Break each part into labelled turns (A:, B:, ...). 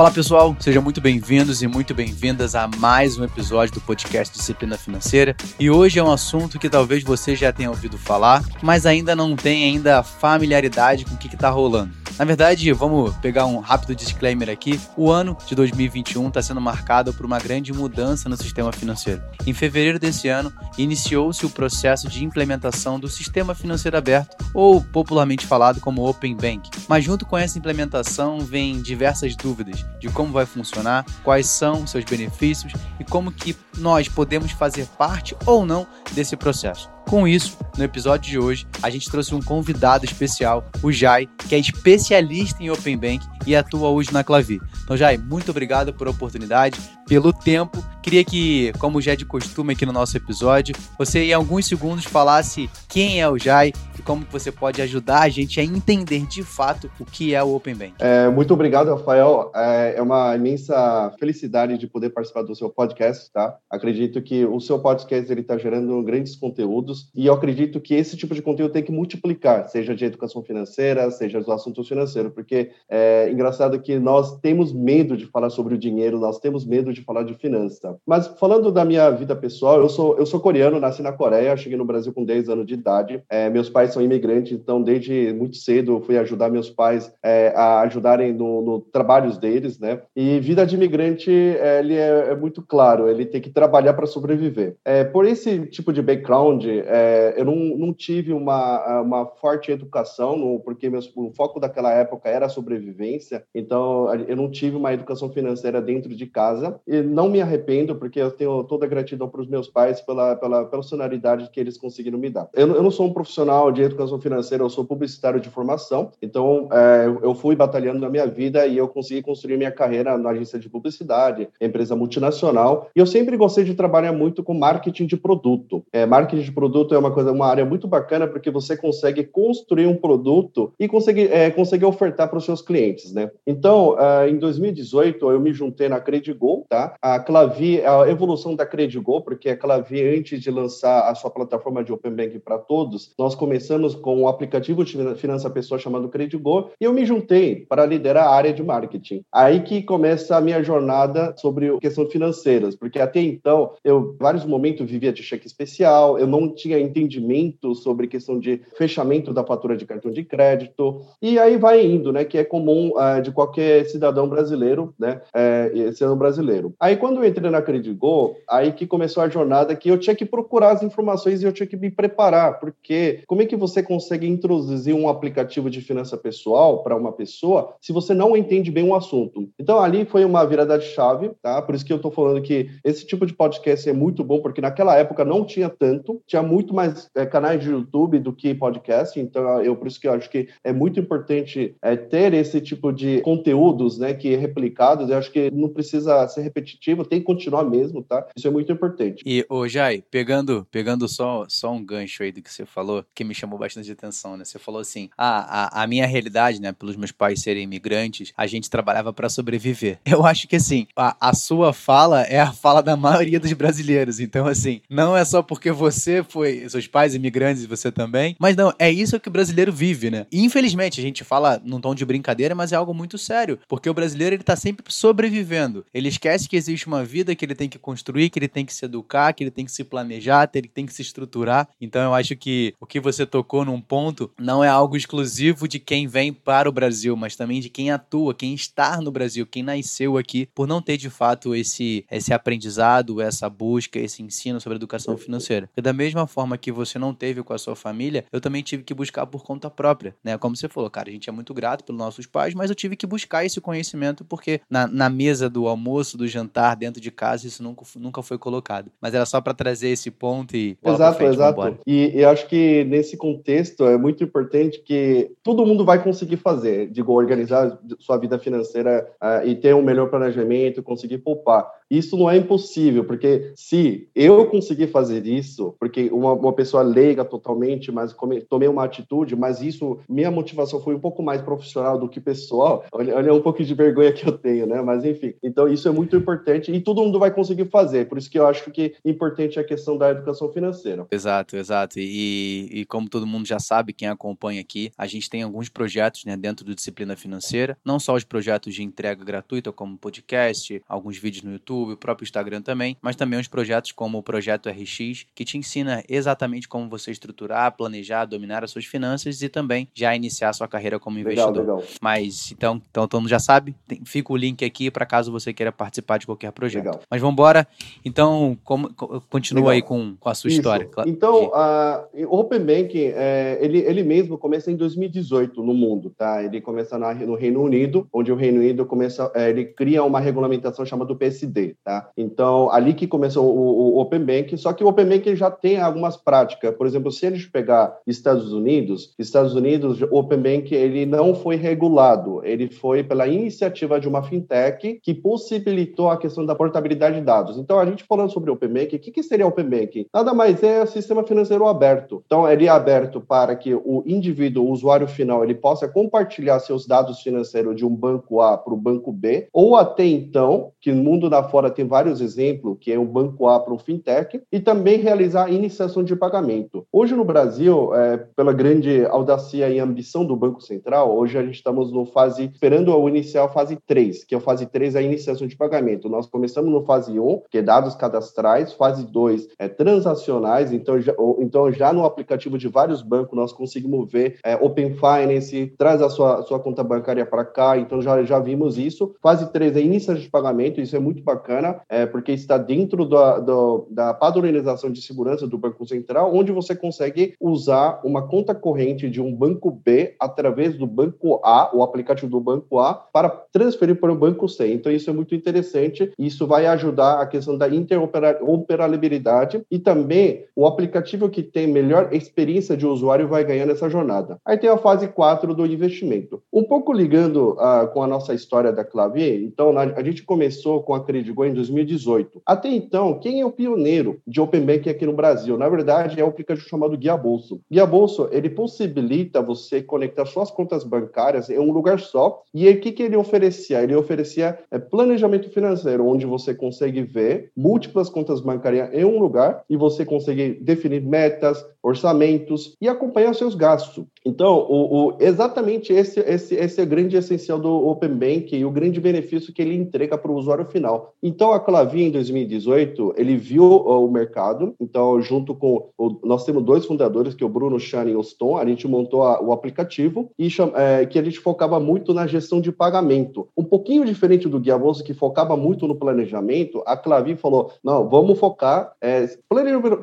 A: Fala pessoal, sejam muito bem-vindos e muito bem-vindas a mais um episódio do podcast Disciplina Financeira. E hoje é um assunto que talvez você já tenha ouvido falar, mas ainda não tem ainda familiaridade com o que está rolando. Na verdade, vamos pegar um rápido disclaimer aqui. O ano de 2021 está sendo marcado por uma grande mudança no sistema financeiro. Em fevereiro desse ano, iniciou-se o processo de implementação do Sistema Financeiro Aberto, ou popularmente falado como Open Bank. Mas junto com essa implementação vem diversas dúvidas de como vai funcionar, quais são seus benefícios e como que nós podemos fazer parte ou não desse processo. Com isso, no episódio de hoje, a gente trouxe um convidado especial, o Jai, que é especialista em Open Bank e atua hoje na Clavi. Então, Jai, muito obrigado por a oportunidade, pelo tempo. Queria que, como já é de costume aqui no nosso episódio, você em alguns segundos falasse quem é o Jai e como você pode ajudar a gente a entender de fato o que é o Open Bank.
B: É, muito obrigado, Rafael. É, é uma imensa felicidade de poder participar do seu podcast, tá? Acredito que o seu podcast ele está gerando grandes conteúdos e eu acredito que esse tipo de conteúdo tem que multiplicar, seja de educação financeira, seja dos assuntos financeiros, porque é engraçado que nós temos medo de falar sobre o dinheiro, nós temos medo de falar de finança. Mas falando da minha vida pessoal, eu sou, eu sou coreano, nasci na Coreia, cheguei no Brasil com 10 anos de idade. É, meus pais são imigrantes, então desde muito cedo fui ajudar meus pais é, a ajudarem no, no trabalhos deles, né? E vida de imigrante, é, ele é, é muito claro, ele tem que trabalhar para sobreviver. É, por esse tipo de background, é, eu não, não, tive uma, uma forte educação, no, porque meus, o foco daquela época era a sobrevivência, então eu não tive uma educação financeira dentro de casa, e não me arrependo, porque eu tenho toda a gratidão para os meus pais pela, pela personalidade que eles conseguiram me dar. Eu, eu, não sou um profissional de educação financeira, eu sou publicitário de formação, então é, eu fui batalhando na minha vida e eu consegui construir minha carreira na agência de publicidade, empresa multinacional, e eu sempre gostei de trabalhar muito com marketing de produto. É, marketing de produto é uma coisa, uma área muito bacana porque você consegue construir um produto e conseguir, é, conseguir ofertar para os seus clientes, né? Então, uh, em 2018 eu me juntei na Credigo, tá? A Clavi, a evolução da Credigo, porque a Clavi antes de lançar a sua plataforma de Open Bank para todos, nós começamos com um aplicativo de finança pessoa chamado Credigo e eu me juntei para liderar a área de marketing. Aí que começa a minha jornada sobre questão financeiras, porque até então eu vários momentos vivia de cheque especial, eu não tinha entendimento sobre questão de fechamento da fatura de cartão de crédito, e aí vai indo, né, que é comum uh, de qualquer cidadão brasileiro, né, é, brasileiro. Aí quando eu entrei na Credigo, aí que começou a jornada que eu tinha que procurar as informações e eu tinha que me preparar, porque como é que você consegue introduzir um aplicativo de finança pessoal para uma pessoa se você não entende bem um assunto? Então ali foi uma virada de chave, tá? Por isso que eu estou falando que esse tipo de podcast é muito bom, porque naquela época não tinha tanto, tinha muito mais é, canais de YouTube do que podcast, então eu por isso que eu acho que é muito importante é, ter esse tipo de conteúdos, né, que é replicados. Eu acho que não precisa ser repetitivo, tem que continuar mesmo, tá? Isso é muito importante.
A: E ô Jai, pegando pegando só só um gancho aí do que você falou, que me chamou bastante atenção, né? Você falou assim: "Ah, a, a minha realidade, né, pelos meus pais serem imigrantes, a gente trabalhava para sobreviver". Eu acho que assim, a, a sua fala é a fala da maioria dos brasileiros. Então assim, não é só porque você foi foi seus pais imigrantes e você também. Mas não, é isso que o brasileiro vive, né? E infelizmente, a gente fala num tom de brincadeira, mas é algo muito sério. Porque o brasileiro, ele tá sempre sobrevivendo. Ele esquece que existe uma vida que ele tem que construir, que ele tem que se educar, que ele tem que se planejar, que ele tem que se estruturar. Então eu acho que o que você tocou num ponto não é algo exclusivo de quem vem para o Brasil, mas também de quem atua, quem está no Brasil, quem nasceu aqui, por não ter de fato esse, esse aprendizado, essa busca, esse ensino sobre educação financeira. E da mesma forma, forma que você não teve com a sua família, eu também tive que buscar por conta própria, né? Como você falou, cara, a gente é muito grato pelos nossos pais, mas eu tive que buscar esse conhecimento porque na, na mesa do almoço, do jantar, dentro de casa, isso nunca, nunca foi colocado. Mas era só para trazer esse ponto e.
B: Exato, frente, exato. E, e acho que nesse contexto é muito importante que todo mundo vai conseguir fazer, digo, organizar sua vida financeira uh, e ter um melhor planejamento, conseguir poupar. Isso não é impossível, porque se eu conseguir fazer isso, porque uma, uma pessoa leiga totalmente, mas come, tomei uma atitude, mas isso, minha motivação foi um pouco mais profissional do que pessoal, olha, olha um pouco de vergonha que eu tenho, né? Mas enfim, então isso é muito importante e todo mundo vai conseguir fazer, por isso que eu acho que é importante a questão da educação financeira.
A: Exato, exato. E, e como todo mundo já sabe, quem acompanha aqui, a gente tem alguns projetos né, dentro do Disciplina Financeira, não só os projetos de entrega gratuita, como podcast, alguns vídeos no YouTube, o próprio Instagram também, mas também os projetos como o Projeto RX, que te ensina exatamente como você estruturar, planejar, dominar as suas finanças e também já iniciar a sua carreira como investidor. Legal. Mas então, então todo mundo já sabe, tem, fica o link aqui para caso você queira participar de qualquer projeto. Legal. Mas vamos embora. Então, como, continua aí com, com a sua Isso. história.
B: Então, o Open Banking, é, ele, ele mesmo começa em 2018 no mundo, tá? Ele começa na, no Reino Unido, onde o Reino Unido começa, é, ele cria uma regulamentação chamada PSD, tá? Então, ali que começou o, o Open Banking, só que o Open Banking já tem algumas práticas. Por exemplo, se a gente pegar Estados Unidos, Estados Unidos, o Open Banking, ele não foi regulado, ele foi pela iniciativa de uma fintech que possibilitou a questão da portabilidade de dados. Então, a gente falando sobre Open Banking, o que, que seria Open Banking? Nada mais é sistema financeiro aberto. Então, ele é aberto para que o indivíduo, o usuário final, ele possa compartilhar seus dados financeiros de um banco A para o banco B, ou até então, que no mundo da fora tem vários exemplos, que é um banco A para um fintech, e também realizar a iniciação de pagamento. Hoje no Brasil, é, pela grande audácia e ambição do Banco Central, hoje a gente estamos no fase, esperando o inicial fase 3, que é a fase 3 é a iniciação de pagamento. Nós começamos no fase 1, que é dados cadastrais, fase 2 é transacionais, então já, então já no aplicativo de vários bancos nós conseguimos ver é, Open Finance, traz a sua, sua conta bancária para cá, então já, já vimos isso. Fase 3 é iniciação de pagamento, isso é muito bacana, é, porque está dentro da, do, da padronização de segurança do Banco Central, onde você consegue usar uma conta corrente de um banco B através do banco A, o aplicativo do banco A, para transferir para o banco C. Então, isso é muito interessante. Isso vai ajudar a questão da interoperabilidade e também o aplicativo que tem melhor experiência de usuário vai ganhar nessa jornada. Aí tem a fase 4 do investimento. Um pouco ligando uh, com a nossa história da Clavier, então a gente começou com a Credigo em 2018. Até então, quem é o pioneiro de Open Banking aqui no Brasil? Na verdade, é o aplicativo chamado Guia Bolso. Guia Bolso, ele possibilita você conectar suas contas bancárias em um lugar só. E o que, que ele oferecia? Ele oferecia é, planejamento financeiro, onde você consegue ver múltiplas contas bancárias em um lugar e você consegue definir metas, orçamentos e acompanhar seus gastos. Então, o, o, exatamente esse, esse, esse é o grande essencial do Open Banking e o grande benefício que ele entrega para o usuário final. Então, a Clavi, em 2018, ele viu o mercado, então, junto com, o, nós temos dois fundadores, que é o Bruno Chan e o Stone, a gente montou a, o aplicativo e é, que a gente focava muito na gestão de pagamento. Um pouquinho diferente do Guia Bolsa, que focava muito no planejamento, a Clavi falou, não, vamos focar, é,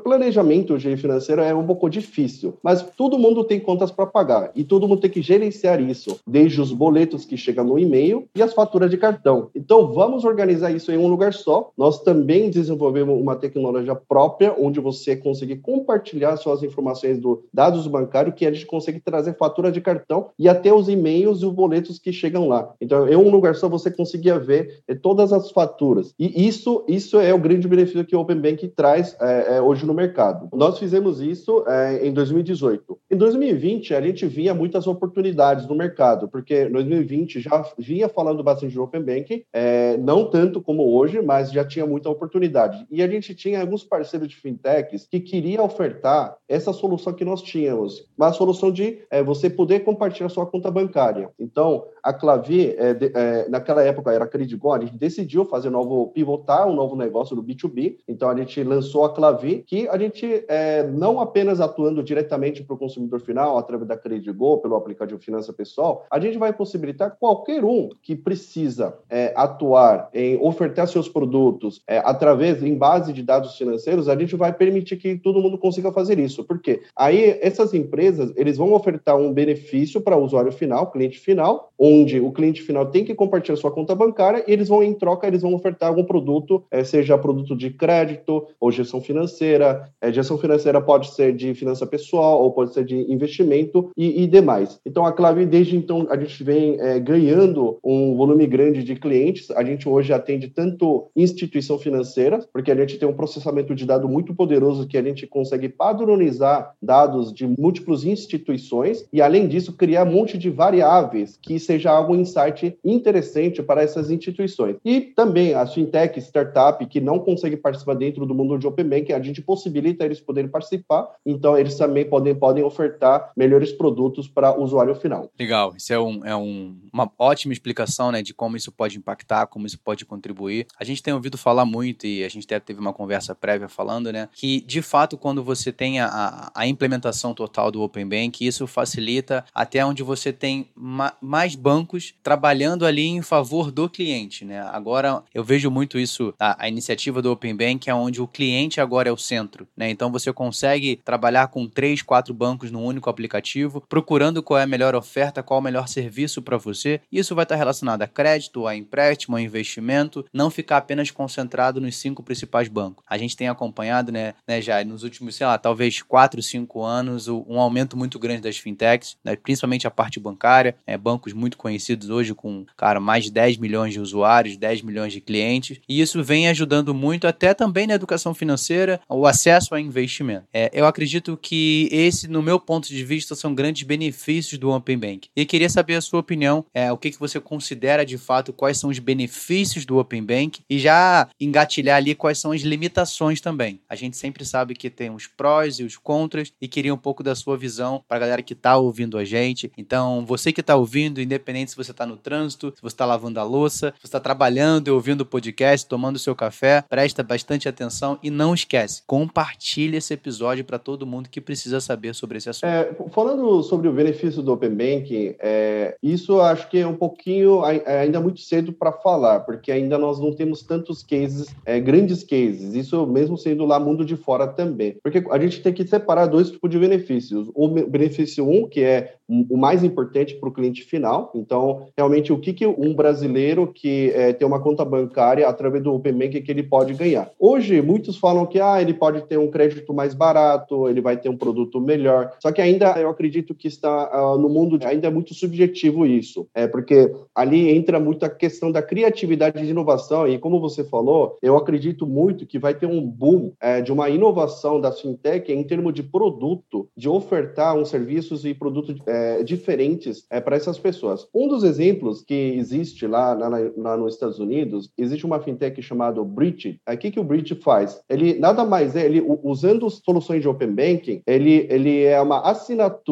B: planejamento financeiro é um pouco difícil, mas todo mundo tem contas para pagar e todo mundo tem que gerenciar isso, desde os boletos que chegam no e-mail e as faturas de cartão. Então, vamos organizar isso em um lugar só. Nós também desenvolvemos uma tecnologia própria, onde você consegue compartilhar suas informações do dados bancários, que a gente consegue trazer fatura de cartão e até os e-mails e os boletos que chegam lá. Então, em um lugar só você conseguia ver é, todas as faturas. E isso, isso é o grande benefício que o Open Bank traz é, é, hoje no mercado. Nós fizemos isso em 2018. Em 2020, a gente via muitas oportunidades no mercado, porque em 2020 já vinha falando bastante de Open Banking, é, não tanto como hoje, mas já tinha muita oportunidade. E a gente tinha alguns parceiros de fintechs que queriam ofertar essa solução que nós tínhamos, uma solução de é, você poder compartilhar sua conta bancária. Então, a Clavi, é, é, naquela época era Credigo, a gente decidiu fazer um novo, pivotar um novo negócio do B2B, então a gente lançou a Clavi, que a gente é, não apenas atuando diretamente para o consumidor final, através da Credigo, pelo aplicativo Finança Pessoal, a gente vai possibilitar qualquer um que precisa é, atuar em ofertar seus produtos é, através, em base de dados financeiros, a gente vai permitir que todo mundo consiga fazer isso. Porque aí essas empresas, eles vão ofertar um benefício para o usuário final, cliente final, onde o cliente final tem que compartilhar sua conta bancária e eles vão, em troca, eles vão ofertar algum produto, é, seja produto de crédito ou gestão financeira. É, gestão financeira pode ser de finança pessoal ou pode ser de investimento e, e demais. Então, a Clave, desde então, a gente vem é, ganhando um volume grande de clientes. A gente hoje atende tanto instituição financeira, porque a gente tem um processamento de dado muito poderoso que a gente consegue padronizar dados de múltiplas instituições e, além disso, criar um monte de variáveis que seja algo insight interessante para essas instituições. E também a fintech, startup, que não consegue participar dentro do mundo de Open Bank, a gente possibilita eles poderem participar, então eles também podem, podem ofertar melhores produtos para o usuário final.
A: Legal, isso é, um, é um, uma ótima explicação né, de como isso pode impactar, como isso pode contribuir. A gente tem ouvido falar muito, e a gente até teve uma conversa prévia falando, né, que de fato, quando você tem a, a implementação total do Open Bank, isso facilita até onde você tem ma mais bancos trabalhando ali em favor do cliente. Né? Agora, eu vejo muito isso, a, a iniciativa do Open Bank é onde o cliente agora é o centro. Né? Então, você consegue trabalhar com três, quatro bancos num único aplicativo, procurando qual é a melhor oferta, qual o melhor serviço para você. Isso vai estar relacionado a crédito, a empréstimo, a investimento, não ficar apenas concentrado nos cinco principais bancos. A gente tem acompanhado, né, né já nos últimos, sei lá, talvez quatro, cinco anos, um aumento muito grande das fintechs, né, principalmente a parte bancária, é, bancos muito conhecidos hoje com, cara, mais de 10 milhões de usuários, 10 milhões de clientes, e isso vem ajudando muito até também na educação financeira, o acesso a investimento. É, eu acredito que esse, no meu ponto de vista, são grandes benefícios do Open Bank. E queria saber a sua opinião, é, o que, que você considera de fato, quais são os benefícios do Open Bank e já engatilhar ali quais são as limitações também. A gente sempre sabe que tem os prós e os contras e queria um pouco da sua visão para a galera que está ouvindo a gente. Então, você que está ouvindo, independente se você está no trânsito, se você está lavando a louça, se você está trabalhando e ouvindo o podcast, tomando seu café, presta bastante atenção e não esquece, compartilhe esse episódio para todo mundo que precisa saber sobre esse assunto.
B: É, falando sobre o benefício do Open Banking, é, isso acho que é um pouquinho é, ainda muito cedo para falar, porque ainda nós não temos tantos cases, é, grandes cases, isso mesmo sendo lá mundo de fora também. Porque a gente tem que separar dois tipos de benefícios. O benefício um, que é o mais importante para o cliente final. Então, realmente, o que, que um brasileiro que é, tem uma conta bancária através do Open Bank que ele pode ganhar? Hoje, muitos falam que ah, ele pode ter um crédito mais barato, ele vai ter um produto melhor. Só que ainda eu acredito que está uh, no mundo ainda é muito subjetivo isso, é porque ali entra muito a questão da criatividade de inovação e como você falou, eu acredito muito que vai ter um boom é, de uma inovação da fintech em termos de produto, de ofertar uns serviços e produtos é, diferentes é, para essas pessoas. Um dos exemplos que existe lá, lá, lá, nos Estados Unidos, existe uma fintech chamada Bridge. O que, que o Bridge faz? Ele nada mais é, ele usando soluções de Open Banking, ele, ele é uma assinatura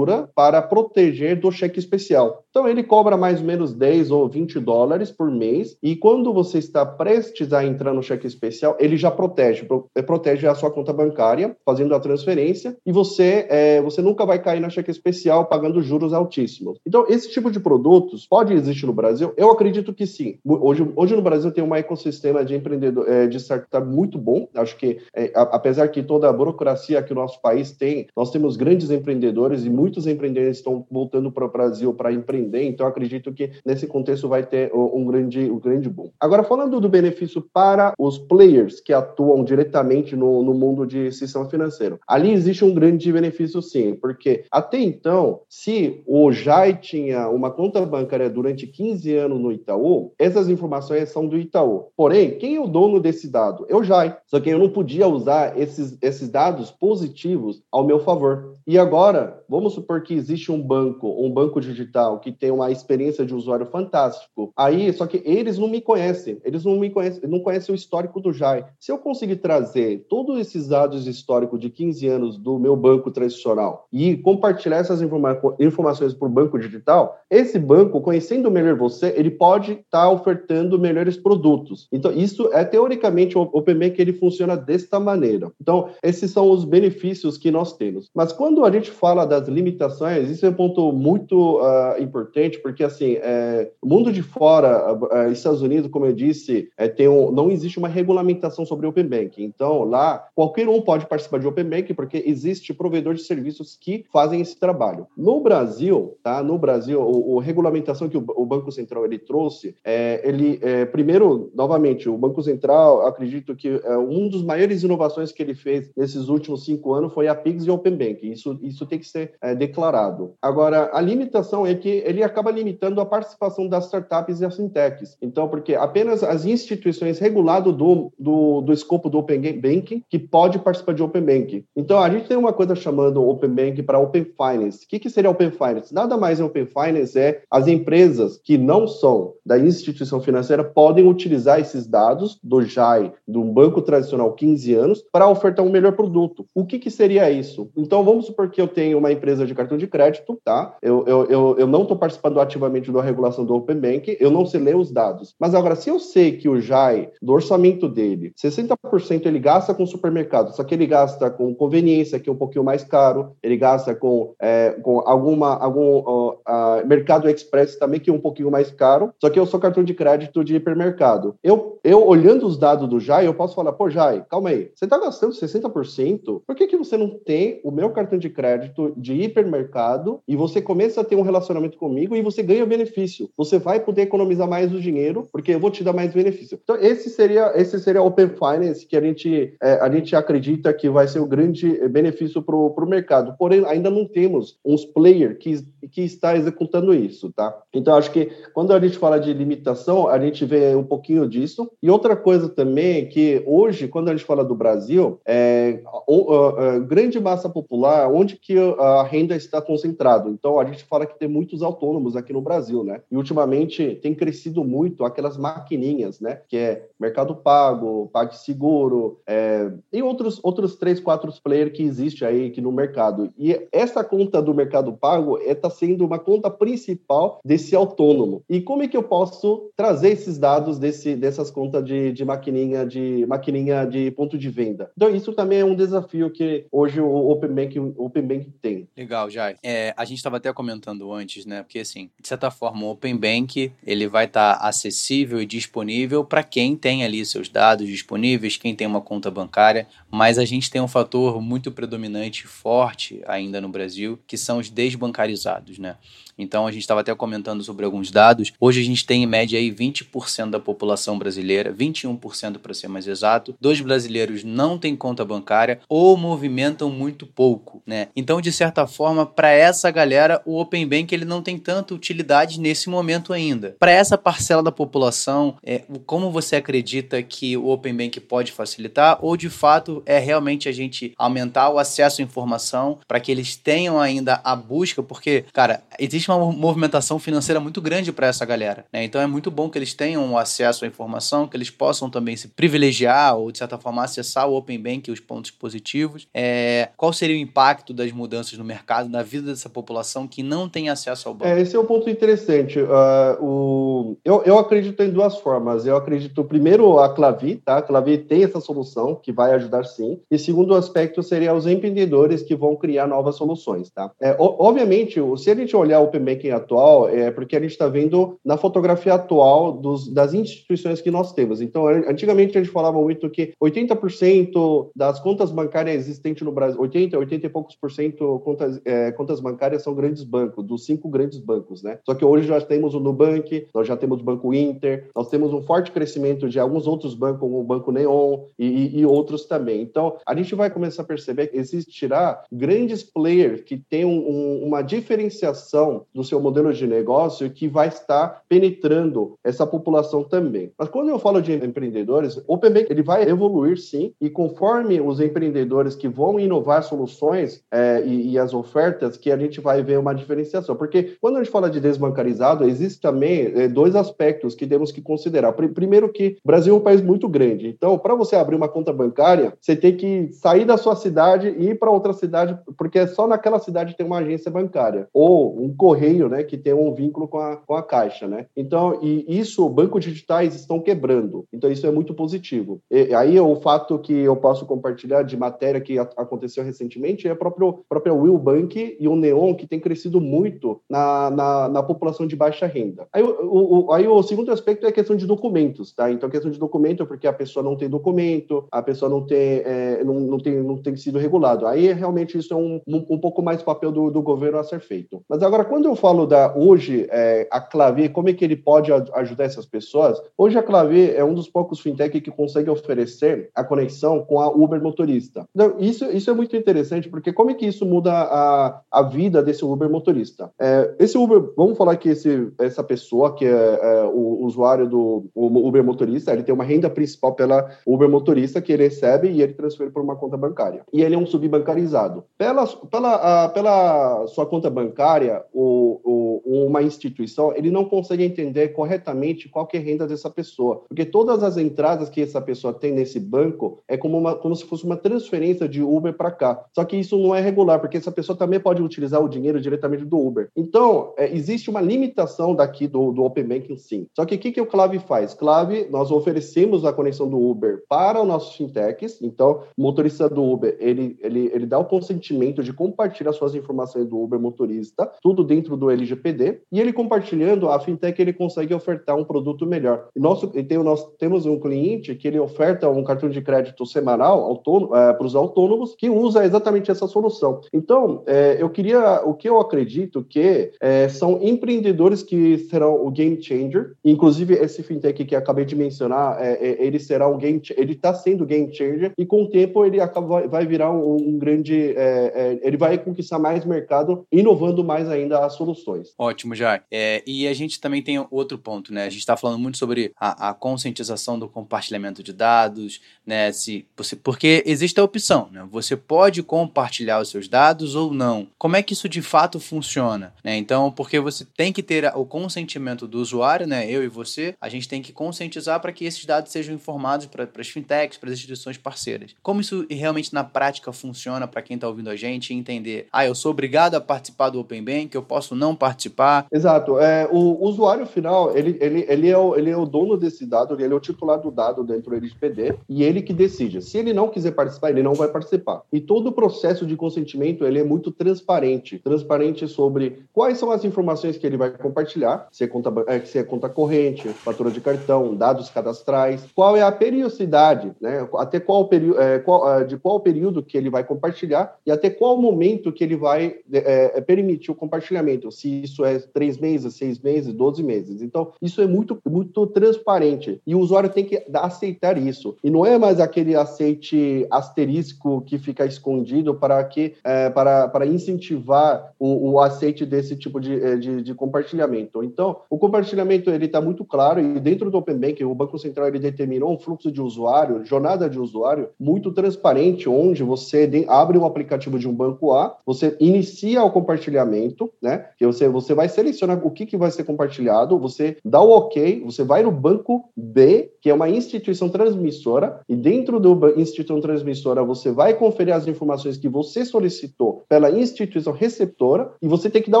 B: para proteger do cheque especial. Então ele cobra mais ou menos 10 ou 20 dólares por mês e quando você está prestes a entrar no cheque especial, ele já protege, protege a sua conta bancária, fazendo a transferência e você, é, você nunca vai cair na cheque especial pagando juros altíssimos. Então esse tipo de produtos pode existir no Brasil? Eu acredito que sim. Hoje, hoje no Brasil tem um ecossistema de empreendedor, é, de startup muito bom. Acho que, é, apesar que toda a burocracia que o nosso país tem, nós temos grandes empreendedores e muitos empreendedores estão voltando para o Brasil para empreender. Então acredito que nesse contexto vai ter um grande, um grande boom. Agora, falando do benefício para os players que atuam diretamente no, no mundo de sistema financeiro, ali existe um grande benefício sim, porque até então, se o JAI tinha uma conta bancária durante 15 anos no Itaú, essas informações são do Itaú. Porém, quem é o dono desse dado? É o JAI. Só que eu não podia usar esses, esses dados positivos ao meu favor. E agora, vamos supor que existe um banco, um banco digital que tem uma experiência de usuário fantástico. Aí, só que eles não me conhecem, eles não me conhecem, não conhecem o histórico do JAI. Se eu conseguir trazer todos esses dados históricos de 15 anos do meu banco tradicional e compartilhar essas informa informações para o banco digital, esse banco, conhecendo melhor você, ele pode estar tá ofertando melhores produtos. Então, isso é teoricamente o OpenBank ele funciona desta maneira. Então, esses são os benefícios que nós temos. Mas quando a gente fala das limitações, isso é um ponto muito uh, importante, porque assim, é, mundo de fora, uh, Estados Unidos, como eu disse, é, tem um, não existe uma regulamentação sobre Open Banking. Então, lá, qualquer um pode participar de Open Banking, porque existe provedor de serviços que fazem esse trabalho. No Brasil, tá? No Brasil, o, o regulamentação que o, o, Banco Central ele trouxe, é, ele, é, primeiro, novamente, o Banco Central, acredito que é, um dos maiores inovações que ele fez nesses últimos cinco anos foi a PIX e Open Bank. Isso, isso tem que ser é, declarado. Agora, a limitação é que ele acaba limitando a participação das startups e as fintechs. Então, porque apenas as instituições reguladas do, do, do escopo do Open Banking que pode participar de Open Banking. Então, a gente tem uma coisa chamando Open Banking para Open Finance. O que, que seria Open Finance? Nada mais é Open Finance é as empresas que não são da instituição financeira podem utilizar esses dados do JAI, do banco tradicional 15 anos, para ofertar um melhor produto. O que, que seria isso? Então, vamos supor que eu tenho uma empresa de cartão de crédito, tá? Eu, eu, eu, eu não estou participando ativamente da regulação do Open Bank, eu não sei ler os dados. Mas agora, se eu sei que o JAI, do orçamento dele, 60% ele gasta com supermercado, só que ele gasta com conveniência, que é um pouquinho mais caro, ele gasta com, é, com alguma, algum uh, uh, mercado express também, que é um pouquinho mais caro, só que eu sou cartão de crédito de hipermercado. Eu, eu olhando os dados do JAI, eu posso falar, pô, JAI, calma aí, você está gastando 60%, por que, que você não tem o meu cartão de crédito de hipermercado e você começa a ter um relacionamento comigo e você ganha benefício? Você vai poder economizar mais o dinheiro, porque eu vou te dar mais benefício. Então, esse seria esse seria Open Finance, que a gente, é, a gente acredita que vai ser o grande benefício para o mercado. Porém, ainda não temos uns players que, que está executando isso, tá? Então, acho que quando a gente fala de limitação, a gente vê um pouquinho disso. E outra coisa também é que hoje, quando a gente fala do Brasil, é, a, a, grande massa popular, onde que a renda está concentrada? Então, a gente fala que tem muitos autônomos aqui no Brasil, né? E ultimamente tem crescido muito aquelas maquininhas, né? Que é Mercado Pago, PagSeguro, é, e outros, outros três, quatro players que existe aí aqui no mercado. E essa conta do Mercado Pago está sendo uma conta principal desse autônomo. E como é que eu posso trazer esses dados desse, dessas contas de, de maquininha de maquininha de ponto de venda? Então isso também é um desafio que hoje o Open Bank, o Open Bank tem.
A: Legal, Jai. É, a gente estava até comentando antes, né? Porque assim, de certa forma, o Open Bank ele vai estar tá acessível e disponível para quem tem ali seus dados disponíveis, quem tem uma conta bancária, mas a gente tem um fator muito predominante, forte ainda no Brasil, que são os desbancarizados, né? Então a gente estava até comentando sobre alguns dados. Hoje a gente tem em média aí 20% da população brasileira, 21% para ser mais exato, dos brasileiros não têm conta bancária ou movimentam muito pouco, né? Então de certa forma, para essa galera, o Open Bank ele não tem tanta utilidade nesse momento ainda. Para essa parcela da população, é, como você acredita que o Open Bank pode facilitar ou de fato é realmente a gente aumentar o acesso à informação para que eles tenham ainda a busca, porque cara, existe uma movimentação financeira muito grande para essa galera. Né? Então é muito bom que eles tenham acesso à informação, que eles possam também se privilegiar ou, de certa forma, acessar o Open Bank e os pontos positivos. É, qual seria o impacto das mudanças no mercado, na vida dessa população que não tem acesso ao banco?
B: É, esse é um ponto interessante. Uh, o... eu, eu acredito em duas formas. Eu acredito, primeiro, a Clavi, tá? A Clavi tem essa solução que vai ajudar sim. E segundo aspecto seria os empreendedores que vão criar novas soluções, tá? É, obviamente, se a gente olhar o Banking atual é porque a gente está vendo na fotografia atual dos, das instituições que nós temos. Então, antigamente a gente falava muito que 80% das contas bancárias existentes no Brasil, 80, 80 e poucos por cento contas, é, contas bancárias são grandes bancos, dos cinco grandes bancos, né? Só que hoje nós temos o Nubank, nós já temos o Banco Inter, nós temos um forte crescimento de alguns outros bancos, como o Banco Neon e, e, e outros também. Então, a gente vai começar a perceber que existirá grandes players que têm um, um, uma diferenciação do seu modelo de negócio que vai estar penetrando essa população também. Mas quando eu falo de empreendedores, o Bank ele vai evoluir sim, e conforme os empreendedores que vão inovar soluções é, e, e, as ofertas, que a gente vai ver uma diferenciação. Porque quando a gente fala de desbancarizado, existe também é, dois aspectos que temos que considerar. Primeiro que o Brasil é um país muito grande, então para você abrir uma conta bancária, você tem que sair da sua cidade e ir para outra cidade, porque só naquela cidade tem uma agência bancária ou um correio, né, que tem um vínculo com a, com a caixa, né? Então, e isso, bancos digitais estão quebrando. Então, isso é muito positivo. E, aí, o fato que eu posso compartilhar de matéria que a, aconteceu recentemente é a própria, própria Will Bank e o Neon, que tem crescido muito na, na, na população de baixa renda. Aí o, o, aí, o segundo aspecto é a questão de documentos, tá? Então, a questão de documento é porque a pessoa não tem documento, a pessoa não tem, é, não, não, tem, não tem sido regulado. Aí, realmente, isso é um, um, um pouco mais papel do, do governo a ser feito. Mas agora, quando eu falo da hoje é, a Clave, como é que ele pode ajudar essas pessoas? Hoje a Clave é um dos poucos fintech que consegue oferecer a conexão com a Uber motorista. Então, isso, isso é muito interessante, porque como é que isso muda a, a vida desse Uber motorista? É, esse Uber, vamos falar que esse, essa pessoa que é, é o usuário do Uber motorista, ele tem uma renda principal pela Uber motorista que ele recebe e ele transfere para uma conta bancária. E ele é um subbancarizado. Pela, pela, a, pela sua conta bancária, o, o, uma instituição, ele não consegue entender corretamente qual é a renda dessa pessoa, porque todas as entradas que essa pessoa tem nesse banco é como, uma, como se fosse uma transferência de Uber para cá. Só que isso não é regular, porque essa pessoa também pode utilizar o dinheiro diretamente do Uber. Então, é, existe uma limitação daqui do, do Open Banking, sim. Só que o que, que o Clave faz? Clave, nós oferecemos a conexão do Uber para os nossos fintechs. Então, o motorista do Uber, ele, ele, ele dá o consentimento de compartilhar suas informações do Uber motorista, tudo dentro do LGPD, e ele compartilhando, a fintech ele consegue ofertar um produto melhor. E nosso, e tem, nós temos um cliente que ele oferta um cartão de crédito semanal é, para os autônomos que usa exatamente essa solução. Então, é, eu queria, o que eu acredito que é, são empreendedores que serão o game changer. Inclusive, esse fintech que acabei de mencionar, é, é, ele será um game, ele está sendo game changer e com o tempo ele acaba, vai virar um, um grande, é, ele vai conquistar mais mercado, inovando mais ainda as soluções.
A: Ótimo, já. e a gente também tem outro ponto, né? A gente está falando muito sobre a, a conscientização do compartilhamento de dados, né? Se você, porque existe a opção, né? Você pode compartilhar os seus dados ou não. Como é que isso de fato funciona? Né? Então, porque você tem que ter o consentimento do usuário, né? Eu e você, a gente tem que conscientizar para que esses dados sejam informados para as fintechs, para as instituições parceiras. Como isso realmente na prática funciona para quem está ouvindo a gente entender? Ah, eu sou obrigado a participar do Open Bank, eu posso não participar?
B: Exato. É, o usuário final, ele, ele, ele, é o, ele é o dono desse dado, ele é o titular do dado dentro do LGPD e ele que decide. Se ele não quiser participar, ele não vai participar. E todo o processo de consentimento ele é muito transparente, transparente sobre quais são as informações que ele vai compartilhar, se é conta, é, se é conta corrente, fatura de cartão, dados cadastrais, qual é a periodicidade, né? Até qual período, é, qual, é, de qual período que ele vai compartilhar e até qual momento que ele vai é, é, permitir o compartilhamento. Se isso é três meses, seis meses, doze meses. Então isso é muito muito transparente e o usuário tem que aceitar isso. E não é mais aquele aceite asterisco que fica escondido para que é, para, para incentivar o, o aceite desse tipo de, é, de, de, compartilhamento. Então, o compartilhamento ele está muito claro e dentro do Open Banking, o Banco Central ele determinou um fluxo de usuário, jornada de usuário muito transparente, onde você abre o aplicativo de um banco A, você inicia o compartilhamento, né? Que você, você vai selecionar o que, que vai ser compartilhado, você dá o OK, você vai no banco B, que é uma instituição transmissora, e dentro do instituição transmissora você vai conferir as informações que você solicitou pela instituição receptora e você tem que dar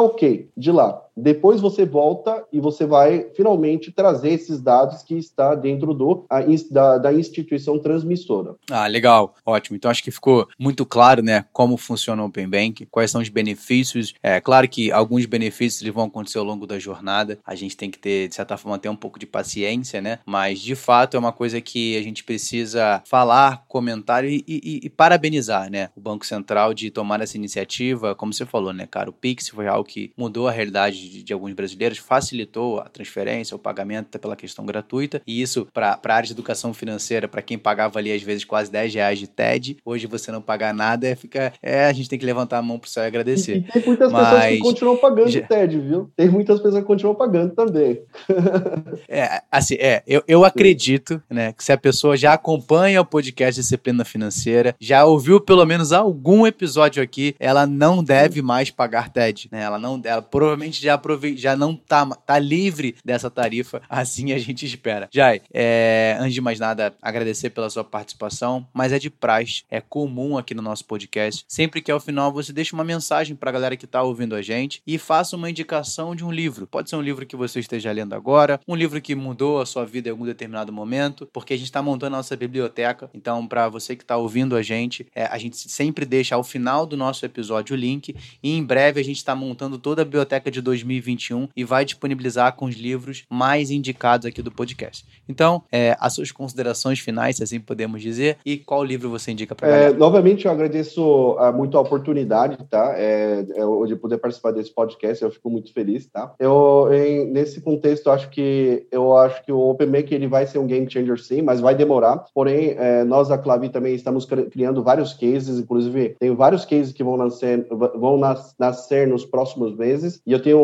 B: OK de lá. Depois você volta e você vai finalmente trazer esses dados que está dentro do, a, da, da instituição transmissora.
A: Ah, legal, ótimo. Então acho que ficou muito claro, né, como funciona o Open Bank, quais são os benefícios. É claro que alguns benefícios eles vão acontecer ao longo da jornada. A gente tem que ter, de certa forma, ter um pouco de paciência, né? Mas de fato é uma coisa que a gente precisa falar, comentar e, e, e parabenizar, né? O Banco Central de tomar essa iniciativa, como você falou, né, cara? O Pix foi algo que mudou a realidade de, de alguns brasileiros, facilitou a transferência, o pagamento pela questão gratuita, e isso para a área de educação financeira, para quem pagava ali às vezes quase 10 reais de TED, hoje você não pagar nada, é, fica, é, a gente tem que levantar a mão pro céu e agradecer. E, e
B: tem muitas Mas... pessoas que continuam pagando Já... TED, viu? Tem muitas pessoas que continuam pagando também.
A: é, assim, é, eu, eu acredito, né, que se a pessoa já acompanha o podcast Disciplina Financeira, já ouviu pelo menos algum episódio aqui, ela não deve mais pagar TED, né? Ela não, ela provavelmente já aprove já não tá, tá livre dessa tarifa, assim a gente espera. Jai, é, antes de mais nada, agradecer pela sua participação, mas é de praxe, é comum aqui no nosso podcast. Sempre que ao final você deixa uma mensagem pra galera que tá ouvindo a gente e faça uma indicação de um livro. Pode ser um livro que você esteja lendo agora, um livro que mudou a sua vida em algum determinado momento, porque a gente está montando a nossa biblioteca. Então, para você que está ouvindo a gente, é, a gente sempre deixa ao final do nosso episódio o link e em breve a gente está montando toda a biblioteca de 2020 2021 e vai disponibilizar com os livros mais indicados aqui do podcast. Então, é, as suas considerações finais, se assim podemos dizer, e qual livro você indica para
B: é, Novamente, eu agradeço uh, muito a oportunidade, tá? É, é, de poder participar desse podcast, eu fico muito feliz, tá? Eu, em, nesse contexto, acho que eu acho que o OpenMake ele vai ser um game changer sim, mas vai demorar. Porém, é, nós da Clavi também estamos criando vários cases, inclusive tem vários cases que vão nascer, vão nascer nos próximos meses. E eu tenho,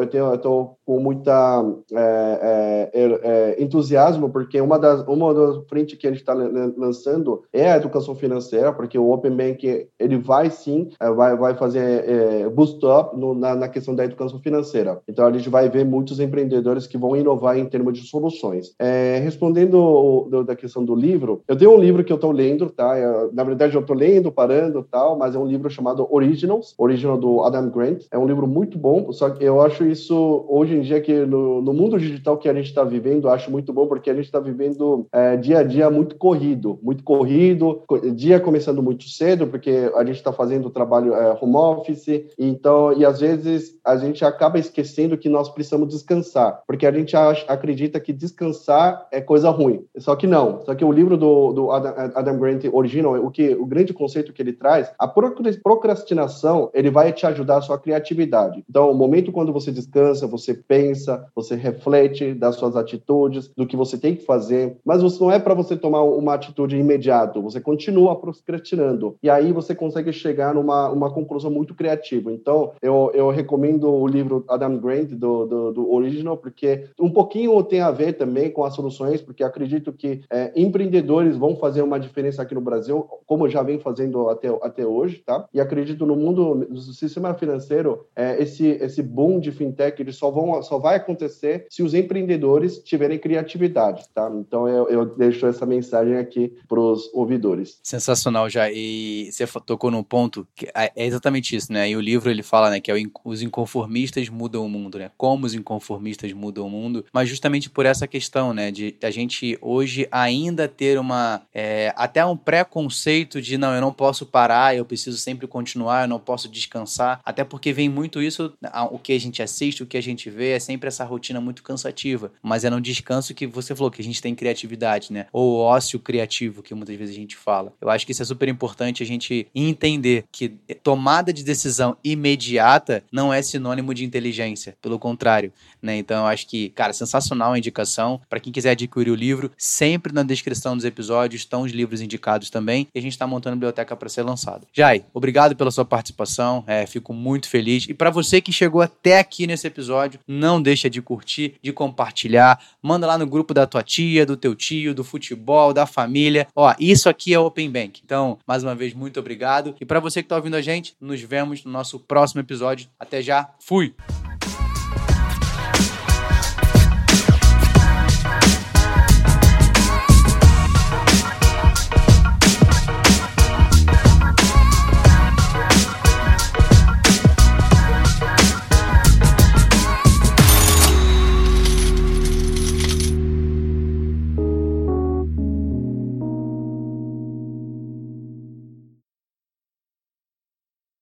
B: eu tenho, tô com muita é, é, er, é, entusiasmo porque uma das uma das frentes que a gente está lançando é a educação financeira, porque o Open Bank ele vai sim é, vai vai fazer é, boost up no, na, na, questão da educação financeira. Então a gente vai ver muitos empreendedores que vão inovar em termos de soluções. respondendo o, da questão do livro, eu tenho um livro que eu estou lendo, tá? Eu, na verdade eu estou lendo, parando, tal, mas é um livro chamado Originals, Original do Adam Grant. É um livro muito bom, só que eu acho isso hoje em dia que no, no mundo digital que a gente está vivendo, acho muito bom porque a gente está vivendo é, dia a dia muito corrido, muito corrido, dia começando muito cedo porque a gente está fazendo trabalho é, home office, então e às vezes a gente acaba esquecendo que nós precisamos descansar, porque a gente acha, acredita que descansar é coisa ruim. Só que não. Só que o livro do, do Adam, Adam Grant Original, o que o grande conceito que ele traz, a procrastinação, ele vai te ajudar a sua criatividade. Então, o momento quando você descansa, você pensa, você reflete das suas atitudes, do que você tem que fazer, mas isso não é para você tomar uma atitude imediata, você continua procrastinando. E aí você consegue chegar numa uma conclusão muito criativa. Então, eu, eu recomendo o livro Adam Grant, do, do, do Original, porque um pouquinho tem a ver também com as soluções, porque acredito que é, empreendedores vão fazer uma diferença aqui no Brasil, como já vem fazendo até, até hoje, tá? E acredito no mundo do sistema financeiro, é, esse, esse boom de fintech, ele só, vão, só vai acontecer se os empreendedores tiverem criatividade, tá? Então eu, eu deixo essa mensagem aqui para os ouvidores.
A: Sensacional, já. E você tocou num ponto que é, é exatamente isso, né? E o livro ele fala, né, que é os inconformistas mudam o mundo, né? Como os inconformistas mudam o mundo, mas justamente por essa questão, né, de a gente hoje ainda ter uma é, até um preconceito de não, eu não posso parar, eu preciso sempre continuar, eu não posso descansar, até porque vem muito isso, o que a gente assiste, o que a gente vê, é sempre essa rotina muito cansativa, mas é no descanso que você falou que a gente tem criatividade, né? Ou ócio criativo, que muitas vezes a gente fala. Eu acho que isso é super importante a gente entender que tomada de decisão imediata não é sinônimo de inteligência, pelo contrário, né? Então eu acho que, cara, sensacional a indicação. Para quem quiser adquirir o livro, sempre na descrição dos episódios estão os livros indicados também. E a gente está montando a biblioteca para ser lançado. Jai, obrigado pela sua participação. É, fico muito feliz. E para você que chegou até aqui nesse episódio, não deixa de curtir, de compartilhar. Manda lá no grupo da tua tia, do teu tio, do futebol, da família. Ó, isso aqui é Open Bank. Então, mais uma vez, muito obrigado. E para você que está ouvindo a gente, nos vemos no nosso próximo episódio. Até já. Fui!